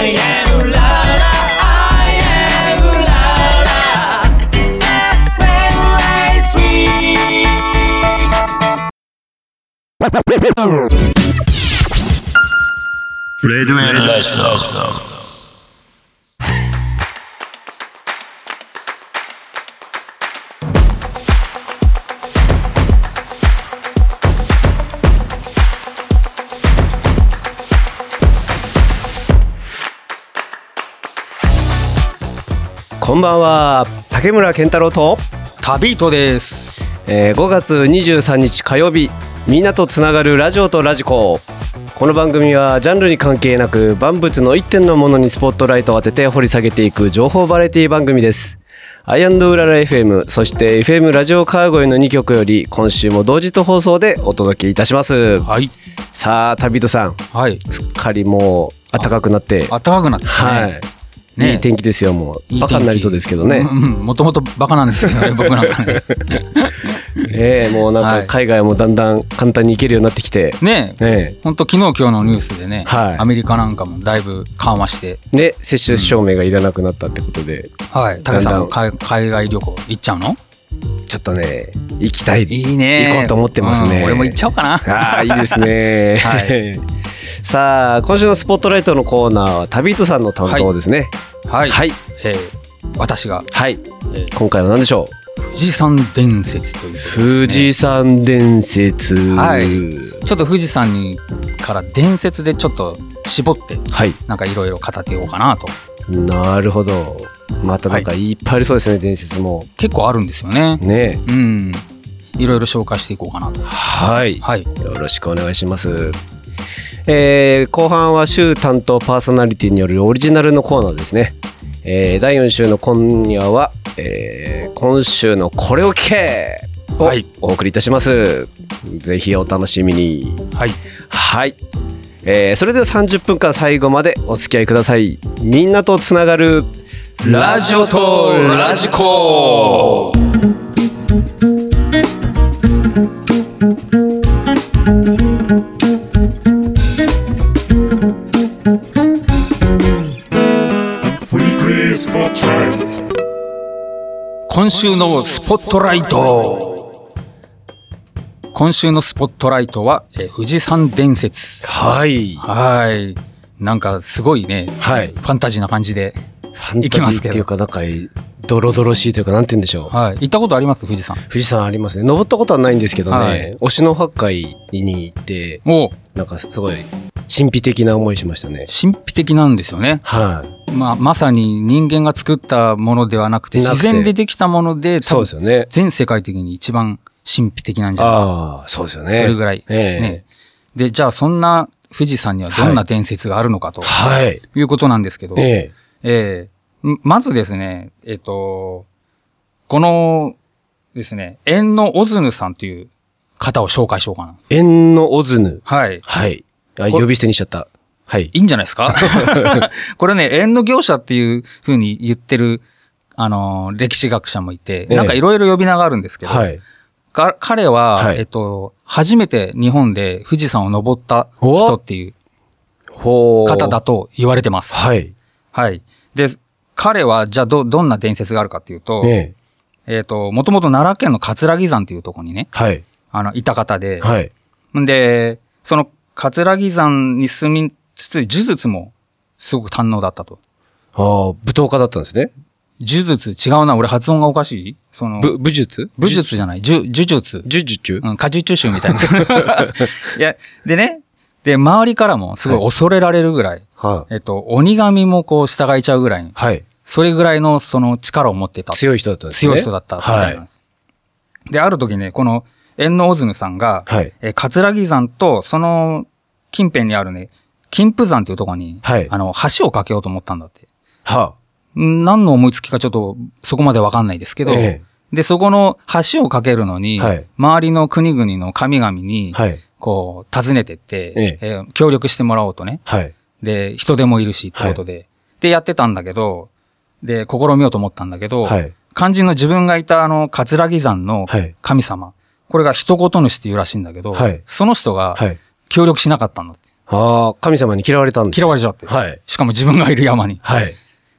I am ooh la la. I am ooh la la. FMI Sweet. Red Red Red こんばんは竹村健太郎と、旅人です。えー5月23日火曜日みんなとつながるラジオとラジコこの番組はジャンルに関係なく万物の一点のものにスポットライトを当てて掘り下げていく情報バラエティ番組ですアイアンドウララ FM そして FM ラジオ川越の2曲より今週も同日放送でお届けいたしますはい。さあ旅人さんはい。すっかりもう暖かくなって暖かくなってね。はい、ね。いい天気ですよもう。いいバカになりそうですけどね、うんうん。もともとバカなんですけどね、僕なんかね。ええもうなんはい。か海外もだんだん簡単に行けるようになってきて、ねえ。ねほんと昨日今日のニュースでね、はい。アメリカなんかもだいぶ緩和して、えね接種証明がいらなくなったってことで、はい。竹さんも海外旅行行っちゃうの？ちょっとね行きたい。いいね。行こうと思ってますね。うん。俺も行っちゃおうかな。ああいいですね、はいさあ今週のスポットライトのコーナーは旅人さんの担当ですね。はい。はい。えー私が、はい、えー。今回は何でしょ富士山伝説というね、富士山伝説。はい。ちょっと富士山にから伝説でちょっと絞って、はい。なんかいろいろ語っていこうかなと。なるほど。またなんかいっぱいありそうですね、伝説も。結構あるんですよね。ね。うん。いろいろ紹介していこうかなと。はい。はい。よろしくお願いします。えー後半は週担当パーソナリティによるオリジナルのコーナーですね。えー第4週の今夜は、えー今週のこれを聞けをはいお送りいたします。ぜひお楽しみに。はい。はい。えーそれでは30分間最後までお付き合いください。みんなとつながるラジオとラジコ今週のスポットライト。今週のスポットライトは、えー富士山伝説。はい。はい。なんかすごいね、はい。ファンタジーな感じで、ファン行きますけどっていうか、なんか、ドロドロしいというか、なんて言うんでしょう。はい、行ったことあります？富士山富士山ありますね。登ったことはないんですけどね、はい推しの八海に行って、おなんかすごい神秘的な思いしましたね。神秘的なんですよね。はい、まあ、まさに人間が作ったものではなくて、自然でできたもので、そうですよね。全世界的に一番神秘的なんじゃないああ、そうですよね。それぐらい。ええね。で、じゃあそんな富士山にはどんな伝説があるのかとはい。いうことなんですけど、ええええんまずですね、えっ、と、このですね、縁のオズヌさんという方を紹介しようかな。縁のオズヌ。はい。はい。あ、呼び捨てにしちゃった。はい。いいんじゃないですか？これね、縁の業者っていうふうに言ってる、あのー、歴史学者もいて、ええなんかいろいろ呼び名があるんですけど、はい。か彼は、はいえっと、初めて日本で富士山を登った人っていうほう。方だと言われてます。はい。はい。で、彼は、じゃあど、どんな伝説があるかっていうと、えええっと、もともと奈良県の葛城山っていうところにね、はい。あの、いた方で、はい。んで、その葛城山に住みつつ、呪術もすごく堪能だったと。ああ、舞踏家だったんですね。呪術違うな、俺発音がおかしい？その、ぶ武術？武術じゃない、呪、呪術。呪術？うん、果実中みたいな。いや、でね、で、周りからもすごい恐れられるぐらい、はい。えっと、鬼神もこう従えちゃうぐらい、はい。それぐらいのその力を持ってた。強い人だったんですね。強い人だったみたいなんはです。で、ある時ね、この縁のオズヌさんが、はいえー葛城山とその近辺にあるね、金峰山っていうところに、はいあの、橋を架けようと思ったんだって。はん何の思いつきかちょっとそこまでわかんないですけど、えで、そこの橋を架けるのに、はい周りの国々の神々に、はい。こう、訪ねてって、ええー協力してもらおうとね。はい。で、人手もいるしってことで、で、やってたんだけど、で、試みようと思ったんだけど、はい。肝心の自分がいたあの、葛城山のはい神様、これが一言主っていうらしいんだけど、はいその人がはい。協力しなかったんだって。ああ、神様に嫌われたんです嫌われちゃって。はい。しかも自分がいる山に。はい。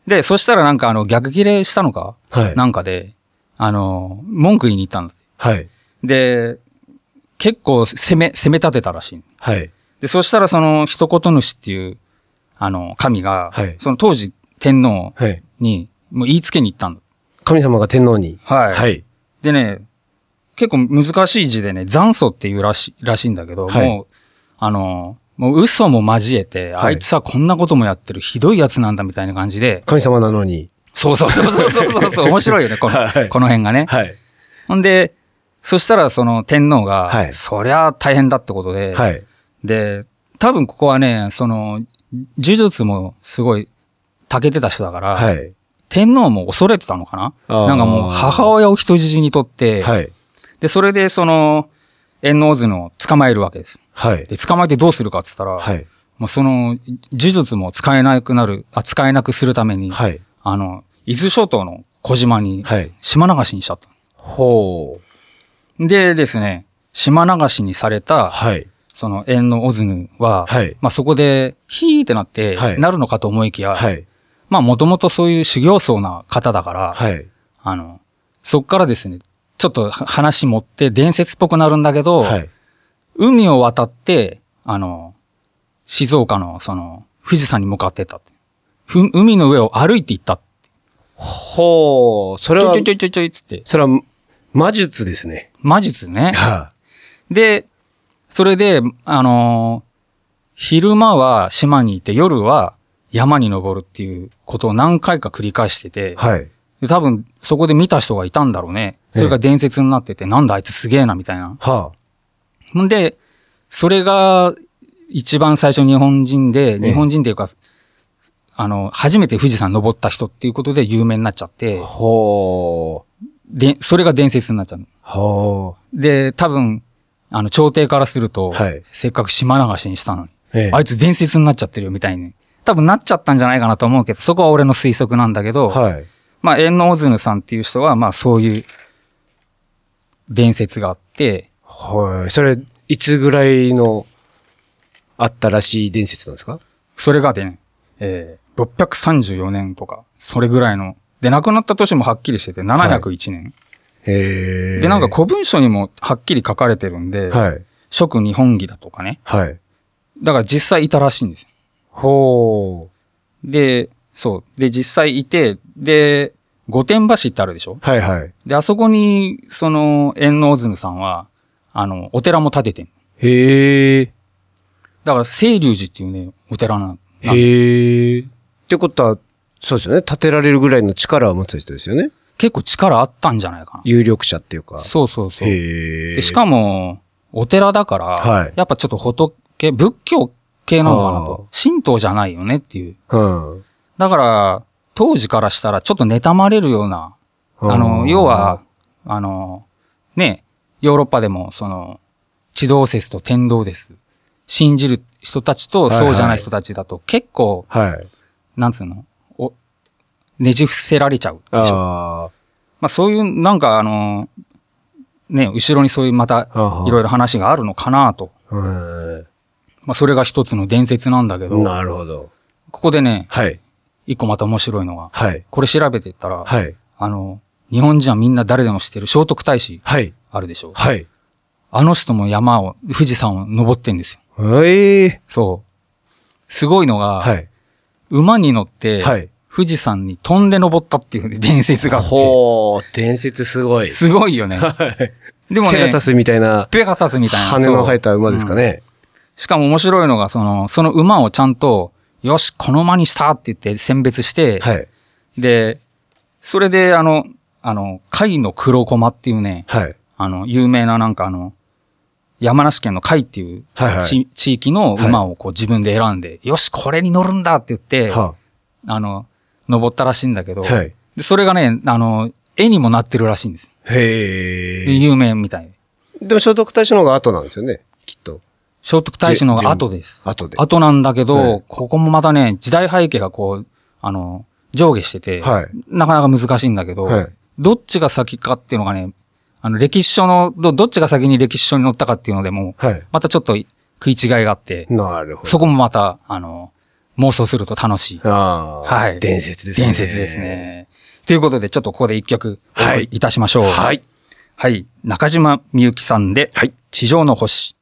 で、そしたらなんかあの、逆切れしたのか、はい。なんかで、あの、文句言いに行ったんだって。はい。で、結構攻め、攻め立てたらしい。はい。で、そしたらその一言主っていう、あの、神が、はいその当時天皇はい。に、もう言いつけに行ったんだ。神様が天皇に。はい。はい。でね、結構難しい字でね、残祖っていうらしい、らしいんだけど、はいもう、あの、もう嘘も交えて、はいあいつはこんなこともやってるひどいやつなんだみたいな感じで、神様なのに。そうそうそうそうそうそうそう、面白いよね、この、はいこの辺がね。はい。ほんで、そしたらその天皇が、はいそりゃ大変だってことで、はい。で、多分ここはね、その、呪術もすごい、長けてた人だから、はい。天皇も恐れてたのかな？なんかもう母親を人質にとって、はい。で、それでその、縁の図を捕まえるわけです。はい。で、捕まえてどうするかって言ったら、はい。もうその、呪術も使えなくなる、あ、使えなくするために、はい。あの、伊豆諸島の小島に、はい。島流しにしちゃった。ほう。でですね、島流しにされた、はい。その縁のオズヌは、はいまあそこで、ヒーってなって、はいなるのかと思いきや、はい。まあもともとそういう修行僧な方だから、はい。あの、そっからですね、ちょっと話持って伝説っぽくなるんだけど、はい。海を渡って、あの、静岡のその、富士山に向かってったって。ふ海の上を歩いて行った。ほう。それはちょいちょい、ちょいちょいつって。それは、魔術ですね。魔術ね。はで、それで、あのー昼間は島にいて、夜は山に登るっていうことを何回か繰り返してて、はい。で多分そこで見た人がいたんだろうね。それが伝説になってて、なんだあいつすげえなみたいな。はほんで、それが一番最初日本人で、え日本人っていうか、あの、初めて富士山登った人っていうことで有名になっちゃってあ。、ほう。で、それが伝説になっちゃう。ほで、多分、あの、朝廷からすると、はいせっかく島流しにしたのに、う。ええあいつ伝説になっちゃってるよみたいに。多分なっちゃったんじゃないかなと思うけど、そこは俺の推測なんだけど、はい。まあ、縁のオズヌさんっていう人は、まあ、そういう伝説があって、はい。それ、いつぐらいの、あったらしい伝説なんですか？それがね、えー、634年とか、それぐらいの、で、亡くなった年もはっきりしてて、701年。へえ。で、なんか古文書にもはっきり書かれてるんで、はい。食日本儀だとかね。はい。だから実際いたらしいんですよ。ほう。で、そう。で、実際いて、で、御殿橋ってあるでしょ？はいはい。で、あそこに、その、縁のオズヌさんは、あの、お寺も建ててん。へえ。だから、清流寺っていうね、お寺ななんへえ。ってことは、そうですよね。建てられるぐらいの力を持つ人ですよね。結構力あったんじゃないかな。有力者っていうか。そうそうそう。へえ。でしかも、お寺だから、はいやっぱちょっと仏、仏教系なのかなはと。神道じゃないよねっていう。うん。だから、当時からしたらちょっと妬まれるような、あの、要は、、あの、ね、ヨーロッパでも、その、地動説と天動です。信じる人たちとはいはいそうじゃない人たちだと結構、はい。なんつうの？お、ねじ伏せられちゃうでしょ。あまあそういう、なんかあの、ね、後ろにそういうまたあ。いろいろ話があるのかなと。ろ。まあそれが一つの伝説なんだけど、なるほど。ここでね、はい。一個また面白いのが、はい。これ調べていったら、はい。あの、日本人はみんな誰でも知ってる聖徳太子はい。あるでしょ？はい。あの人も山を、富士山を登ってんですよ。ええ。そう。すごいのが、はい。馬に乗って、はい。富士山に飛んで登ったっていうね伝説があって、ほう、伝説すごい。すごいよね。はい。でもねペガサ、スみたいなペガサスみたいな。羽の生えた馬ですかね。しかも面白いのが、その、その馬をちゃんと、よし、この馬にしたって言って選別して、はい。で、それで、あの、あの、甲斐の黒駒っていうね、はい。あの、有名ななんかあの、山梨県の甲斐っていうはいはい地地域の馬をこう自分で選んで、よし、これに乗るんだって言って、はあの、登ったらしいんだけど、はい。でそれがね、あの、絵にもなってるらしいんです。へえ。有名みたい。でも聖徳太子の方が後なんですよね。きっと。聖徳太子の方が後です。後で。後なんだけど、はいここもまたね、時代背景がこう、あの、上下してて、はい。なかなか難しいんだけど、はいどっちが先かっていうのがね、あの、歴史書の、ど、どっちが先に歴史書に載ったかっていうのでも、はい。またちょっと食い違いがあって、なるほど。そこもまた、あの、妄想すると楽しい。ああ。はい伝説ですね。伝説です。ね。ということで、ちょっとここで一曲、はいりいたしましょう。はい。はい。中島みゆきさんで、はい地上の星。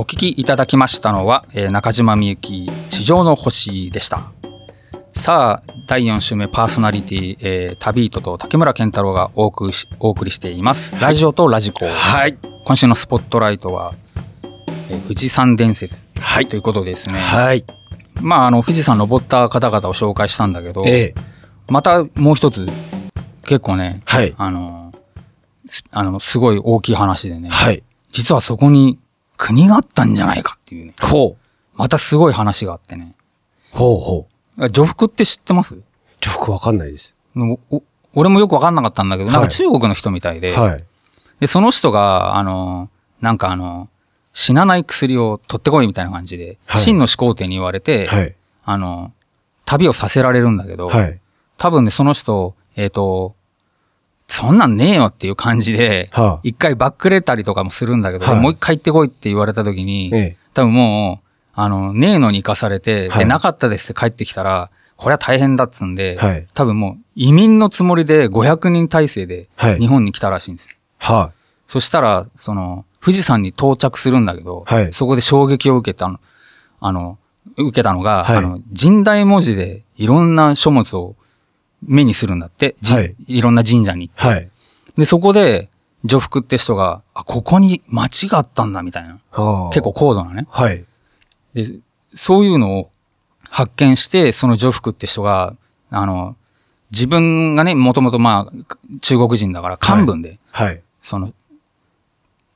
お聞きいただきましたのは、えー中島みゆき、地上の星でした。さあ、第4週目パーソナリティ、えー、タビートと竹村健太郎がお送りしお送りしています。ラジオとラジコ。はい。今週のスポットライトは、えー富士山伝説はいということですね。はい。まあ、あの、富士山登った方々を紹介したんだけど、ええ。またもう一つ、結構ね、はい。あの、すあの、すごい大きい話でね、はい。実はそこに国があったんじゃないかっていうね、ほう。またすごい話があってね。ほうほう。女服って知ってます？ちょ、僕わかんないです。俺もよくわかんなかったんだけど、なんはいか中国の人みたいで、はい。で、その人が、あの、なんかあの、死なない薬を取ってこいみたいな感じで、はい真の始皇帝に言われて、はい。あの、旅をさせられるんだけど、はい。多分ね、その人、えっ、と、そんなんねえよっていう感じで、はあ。一回バックれたりとかもするんだけど、はい。もう一回行ってこいって言われた時に、ええ。多分もう、あの、ねえのに行かされて、なかったですって帰ってきたら、これは大変だっつんで、はい。多分もう移民のつもりで500人体制ではい。日本に来たらしいんですよ。はそしたら、その、富士山に到着するんだけど、はい。そこで衝撃を受けたの、あの、受けたのが、はい。あの、神代文字でいろんな書物を目にするんだって、じはいいろんな神社に。はい。で、そこで、女服って人が、あ、ここに町があったんだ、みたいな。はあ。結構。高度なね。はい。で、そういうのを発見して、その女服って人が、あの、自分がね、もともとまあ、中国人だから漢文で、はい。その、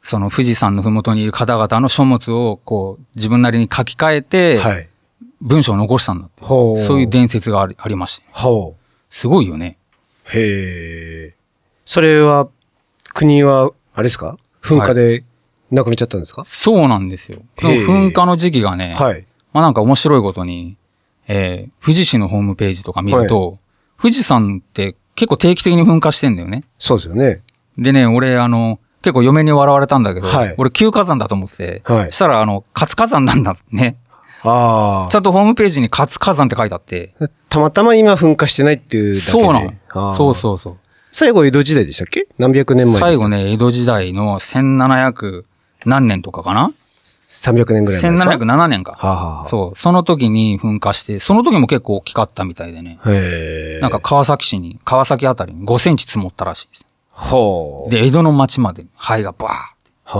その富士山のふもとにいる方々の書物を、こう、自分なりに書き換えて、はい。文章を残したんだって。そういう伝説がありありまして。ほすごいよね。う。へえ。それは、国は、あれですか？噴火で亡くなっちゃったんですか？そうなんですよ。噴火の時期がね、はい。まあなんか面白いことに、えー、富士市のホームページとか見ると、富士山って結構定期的に噴火してんだよね。そうですよね。でね、俺あの、結構嫁に笑われたんだけど、はい俺旧火山だと思ってて、はいしたらあの、活火山なんだね。あちゃんとホームページに活火山って書いてあって、あ。たまたま今噴火してないっていうだけで。そうなの。そうう。そうそう。最後江戸時代でしたっけ？何百年前最後ね、江戸時代の1700何年とかかな？300年ぐらい前ですか ?1707 年か。はあ、はあ、そう。その時に噴火して、その時も結構大きかったみたいでね。へえ。なんか、川崎市に、川崎あたりに5センチ積もったらしいです。ほう。で、江戸の町まで灰がバは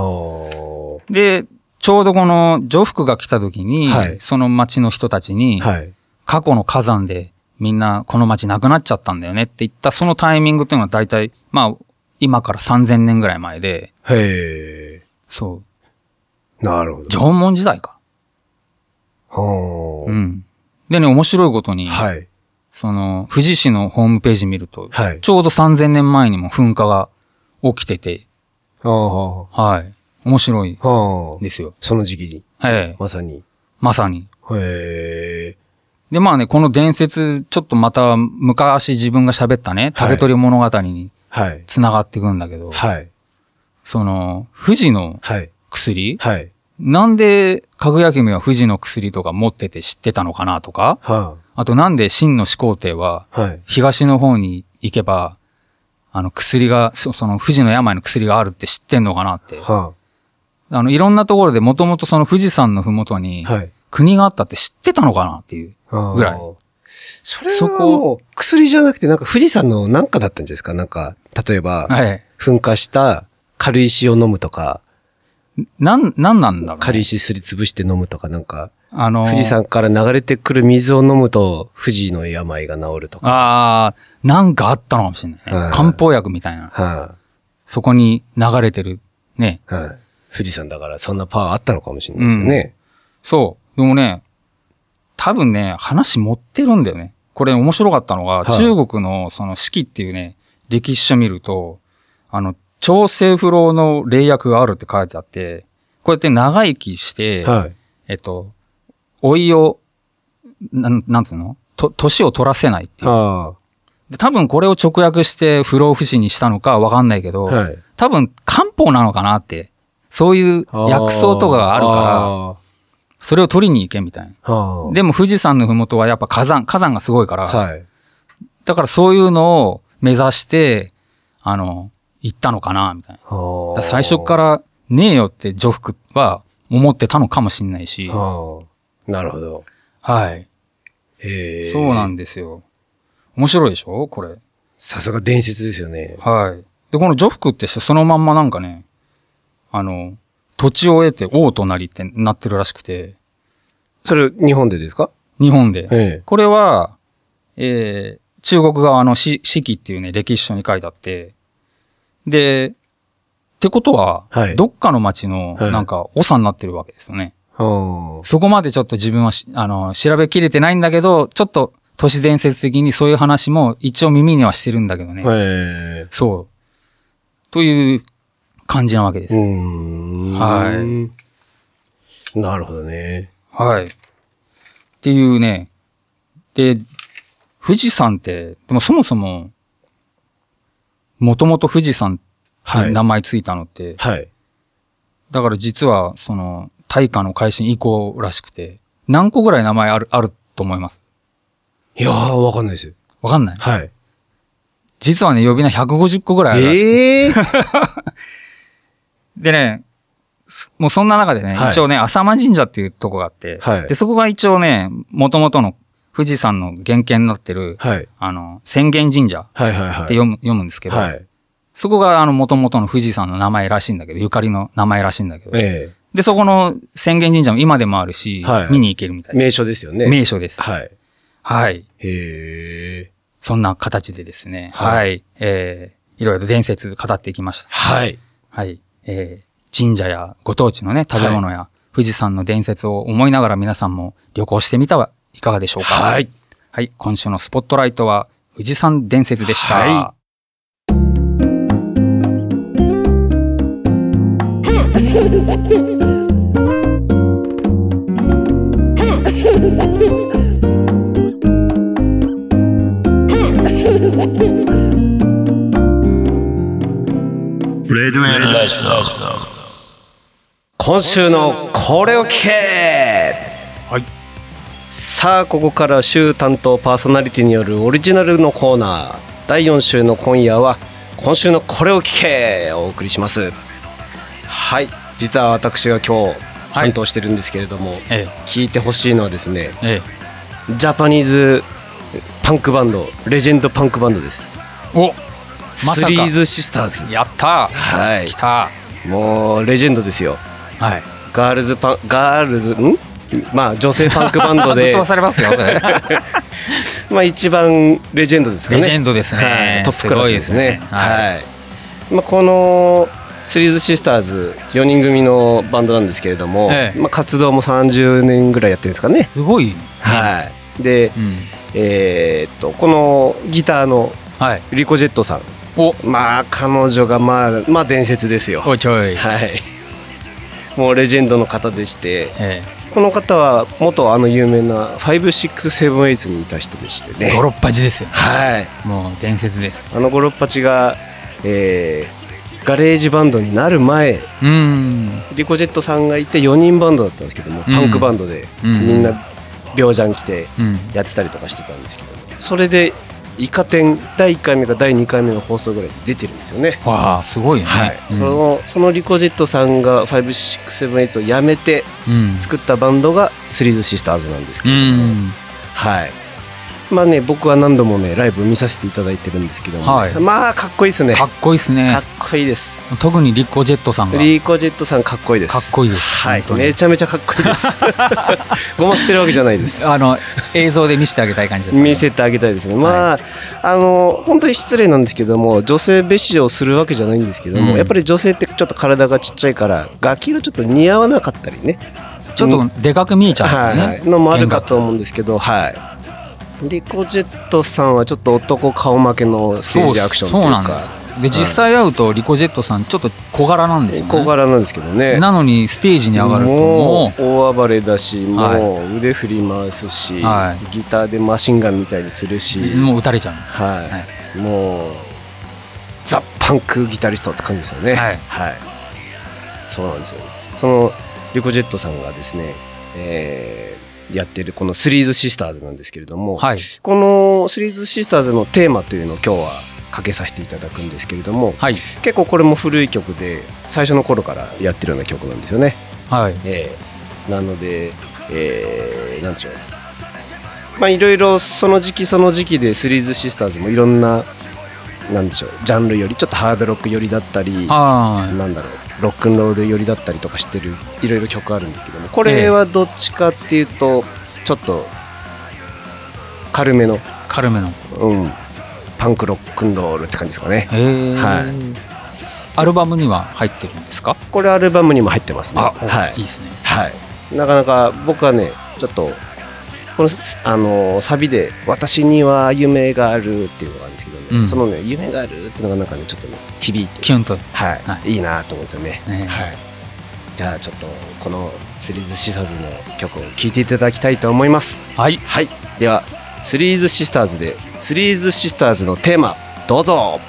ーで、ちょうどこの女服が来た時に、はいその町の人たちに、あ。はい。過去の火山でみんなこの町なくなっちゃったんだよねって言ったそのタイミングっていうのは大体、まあ、今から3000年ぐらい前で、へえ。そう、なるほど。縄文時代か。はあ。うん。でね、面白いことに、はい。その、富士市のホームページ見ると、はい。ちょうど3000年前にも噴火が起きてて、はあ、ははい。面白いあ。はあ。ですよ。その時期に、ええ。まさに。まさに。へえ。で、まあね、この伝説、ちょっとまた昔自分が喋ったね、竹取物語にはい。繋がってくんだけど、はい。その、富士のはい。薬？はい。なんで、かぐや姫は富士の薬とか持ってて知ってたのかなとか、はあとなんで真の始皇帝はあ。はい。東の方に行けば、あの薬が、そその富士の病の薬があるって知ってんのかなって。はあの、いろんなところでもともとその富士山のふもとに。国があったって知ってたのかなっていう。ぐらい。それはもう、薬じゃなくて、なんか富士山のなんかだったんですか？なんか、例えば、はい。噴火した軽石を飲むとか、なん、なんなんだろう、ね。軽石すりつぶして飲むとか、なんか、あの、富士山から流れてくる水を飲むと、富士の病が治るとか。ああ、なんかあったのかもしれないね。はい漢方薬みたいな。はそこに流れてる。ね。い、はい。富士山だからそんなパワーあったのかもしれないですよね。そう。でもね、多分ね、話持ってるんだよね。これ面白かったのが、はい中国のその四季っていうね、歴史書見ると、あの、超政府老の霊薬があるって書いてあって、こうやって長生きして、はい。えっと、老いを、なん、なんつうの？と、年を取らせないっていう。あで多分これを直訳して不老不死にしたのかわかんないけど、あ。はい。多分漢方なのかなってそういう薬草とかがあるから、ら。それを取りに行けみたいな。はあでも富士山のふもとはやっぱ火山、火山がすごいから、はい。だからそういうのを目指して、あの、行ったのかな、みたいな。最初からねえよって女服は思ってたのかもしんないし、はあなるほど。はい。へえ。そうなんですよ。面白いでしょこれ。さすが伝説ですよね。はい。で、この女服ってそのまんまなんかね、あの、土地を得て王となりってなってるらしくて、それ、日本でですか？日本で。ええ。これは、えー中国側の史史記っていうね、歴史書に書いてあって、で、ってことは、はいどっかの町の、はいなんか、長になってるわけですよね。はそこまでちょっと自分はし、あの、調べきれてないんだけど、ちょっと都市伝説的にそういう話も一応耳にはしてるんだけどね。そう。という感じなわけです。はいなるほどね。はい。っていうね。で、富士山って、でもそもそも、もともと富士山ってはい。名前ついたのって、はい。だから実は、その、大化の改新以降らしくて、何個ぐらい名前ある、あると思います？いやー、わかんないです。わかんない？はい。実はね、呼び名150個ぐらいあるらしええ。でね、すもうそんな中でね、はい一応ね、浅間神社っていうとこがあって、はいで、そこが一応ね、元々の富士山の原型になってる、はい。あの、浅間神社っ。て読む,、読むんですけど、はい。そこがあの元々の富士山の名前らしいんだけど、ゆかりの名前らしいんだけど、えで、そこの浅間神社も今でもあるし、はい見に行けるみたえ。いな。名所ですよね。名所です。はい。はい。へえ。そんな形でですね、はいはい。えー、いろいろ伝説語っていきました。はい。はい。えー、神社やご当地のね、食べ物や富士山の伝説を思いながら皆さんも旅行してみてはいかがでしょうかはい。はい。今週のスポットライトは富士山伝説でした。はレ 今週のこれを聞け。はい。さあここから週担当パーソナリティによるオリジナルのコーナー。第4週の今夜は今週のこれを聞け。をお送りします。はい。実は私が今日はい担当してるんですけれども、え聞いてほしいのはですねえ、え。ジャパニーズパンクバンドレジェンドパンクバンドです。え。おまさか。スリーズシスターズ。やった。はい。来た。もうレジェンドですよ。はい。ガールズパン、ガールズ、うん？まあ女性パンクバンドで。ますよ、それ。まあ一番レジェンドですかね。レジェンドですね。はい、トップクラスですね。すごいですね。はい、まあ、このスリーズシスターズ4人組のバンドなんですけれども、ええ。まあ、活動も30年ぐらいやってるんですかね。すごい。はい。でうん。えーっとこのギターのはい。リコ・ジェットさんお、まあ彼女がまあまあ伝説ですよおいちょい。はいもうレジェンドの方でしてえこの方は元あの有名な5678にいた人でしてえ。ねゴロッパチですよ。はいもう伝説です。あのゴロッパチが、えーガレージバンドになる前うん。リコジェットさんがいて4人バンドだったんですけども、うんパンクバンドでうんみんな病ジャン着てうん。やってたりとかしてたんですけどそれでイカ天第1回目か第2回目の放送ぐらいで出てるんですよね。わあ、すごいよね。はい、うんそのそのリコジェットさんが5678を辞めてうん。作ったバンドがスリーズシスターズなんですけども、ん。はいまあね僕は何度もねライブ見させていただいてるんですけども、はい。まあかっこいいですね。かっこいいですね。か。っこいいです。特にリッコジェットさんが。リーコジェットさんかっこいいです。かっこいいです。はい。めちゃめちゃかっこいいです。ごま捨てるわけじゃないです。あの、映像で見せてあげたい感じ見せてあげたいですね。まあ、あの本当に失礼なんですけども女性蔑視をするわけじゃないんですけども、うん。やっぱり女性ってちょっと体がちっちゃいから楽器がちょっと似合わなかったりね。ちょっとでかく見えちゃうね。はいはい、のもあるかと思うんですけどはいリコジェットさんはちょっと男顔負けのステージアクションというか。そうなんです。で、実際会うとリコジェットさんちょっと小柄なんですよね。小柄なんですけどね。なのにステージに上がるともう。大暴れだしもはう腕振り回すし、はギターでマシンガンみたいにするし、う、もう撃たれちゃう。はい。もうザ・パンクギタリストって感じですよね。はい。そうなんですよ。そのリコジェットさんがですね、えーやってるこのスリーズシスターズなんですけれども、はい。このスリーズシスターズのテーマというのを今日はかけさせていただくんですけれどもはい。結構これも古い曲で最初の頃からやってるような曲なんですよね。はい。えーなので、えーなんでしょうまあいろいろその時期その時期でスリーズシスターズもいろんななんでしょうジャンルよりちょっとハードロック寄りだったりはなんだろうロックンロール寄りだったりとかしてるいろいろ曲あるんですけどもこれはどっちかっていうとちょっと軽めの、い。軽めの。うん、パンクロックンロールって感じですかね。はいアルバムには入ってるんですか？これアルバムにも入ってますねあ、はいいいですね。はい、なかなか僕はねちょっとこのあのサビで「私には夢がある」っていうのがあるんですけどね、うん。そのね「夢がある」っていうのがなんかねちょっとね響いて。キュンと。はい、、はいいなと思うんですよね、ね。はい、じゃあちょっとこのスリーズシスターズの曲を聴いていただきたいと思います。はい。はい。ではスリーズシスターズでスリーズシスターズのテーマどうぞ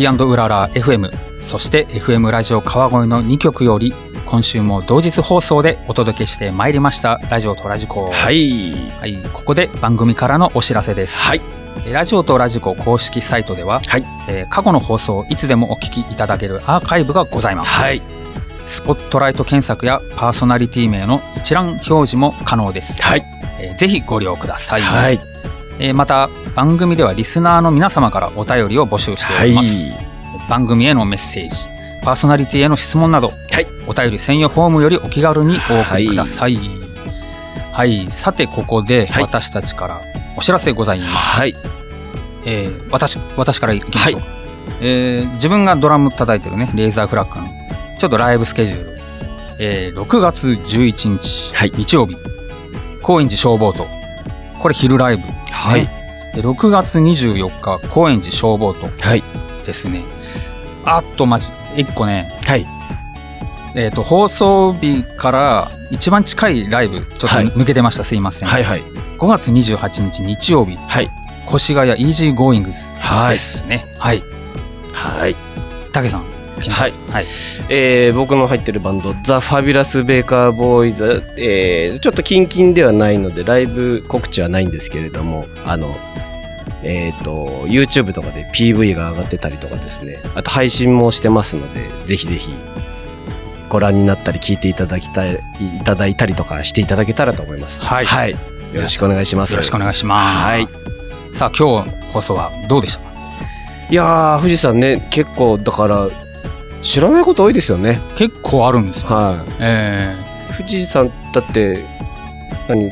イウララ FM、そして FM ラジオ川越の2曲より、今週も同日放送でお届けしてまいりました、ラジオとラジコ。はいはい、ここで番組からのお知らせです。はいえーラジオとラジコ公式サイトでは、はいえー過去の放送をいつでもお聞きいただけるアーカイブがございます。はいスポットライト検索やパーソナリティ名の一覧表示も可能です。はいえーぜひご利用ください。はいえーまた番組ではリスナーの皆様からお便りを募集しております。番組へのメッセージ、パーソナリティへの質問など、はい。お便り専用フォームよりお気軽にお送りください。はい、さてここではい。私たちからお知らせございます。はい。えー私私からいきましょう、えー自分がドラム叩いてるねレーザーフラッグのちょっとライブスケジュール、えー6月11日、はい。日曜日高円寺消防とこれ昼ライブ。ですね、はいで6月24日高円寺消防と。はい。ですね。あとまじ1個ね。はい。えー、と放送日から一番近いライブちょっとはい。抜けてました、すいません、はいはい。5月28日日曜日。はい。越谷イージーゴーイングスはい。ですね。はい。はい。たけさん。はい。はい。えー僕の入ってるバンドザ・ファビュラス・ベーカー・ボーイズ、えーちょっとキンキンではないのでライブ告知はないんですけれどもあのえっ、と YouTube とかで PV が上がってたりとかですね。あと配信もしてますのでぜひぜひご覧になったり聞いていただきたいいただいたりとかしていただけたらと思います。はい。よろしくお願いします。よろしくお願いします。さあ、今日放送はどうでしたか？いやー富士山ね結構だから知らないこと多いですよね結構あるんですよ。はいえ富士山だって何？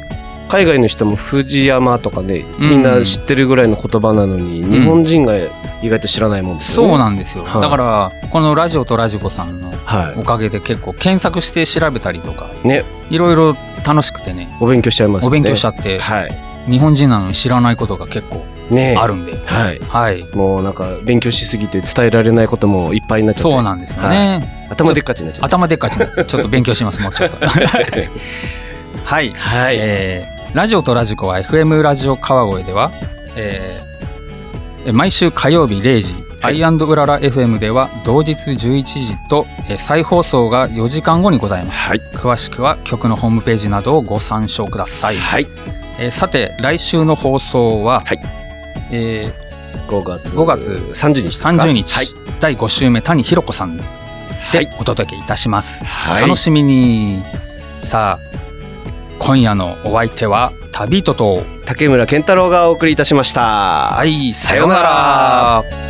海外の人も富士山とかねうんみんな知ってるぐらいの言葉なのに、ん日本人が意外と知らないもんーですよね。そうなんですよ。はいだから、このラジオとラジコさんのはおかげで結構検索して調べたりとか、い。ねいろいろ楽しくてね、お勉強しちゃいますよね。お勉強しちゃって、はい。日本人なのに知らないことが結構ねあるんで、はい。はい。もうなんか勉強しすぎて伝えられないこともいっぱいになっちゃって。そうなんですよね。頭でっかちになっちゃって。頭でっかちになって、ちょっと勉強します、もうちょっと。はい。はい。えーラジオとラジコは FM ラジオ川越では、えー毎週火曜日0時、アイうらら FM では同日11時と、えー再放送が4時間後にございます、はい詳しくは曲のホームページなどをご参照ください、はい。えーさて来週の放送は、はいえ5月5月30日ですか？ー30日、はい。第5週目谷ひろ子さんはでいお届けいたします、はい楽しみにさあ今夜のお相手は旅人と竹村健太郎がお送りいたしました。はい、さようなら。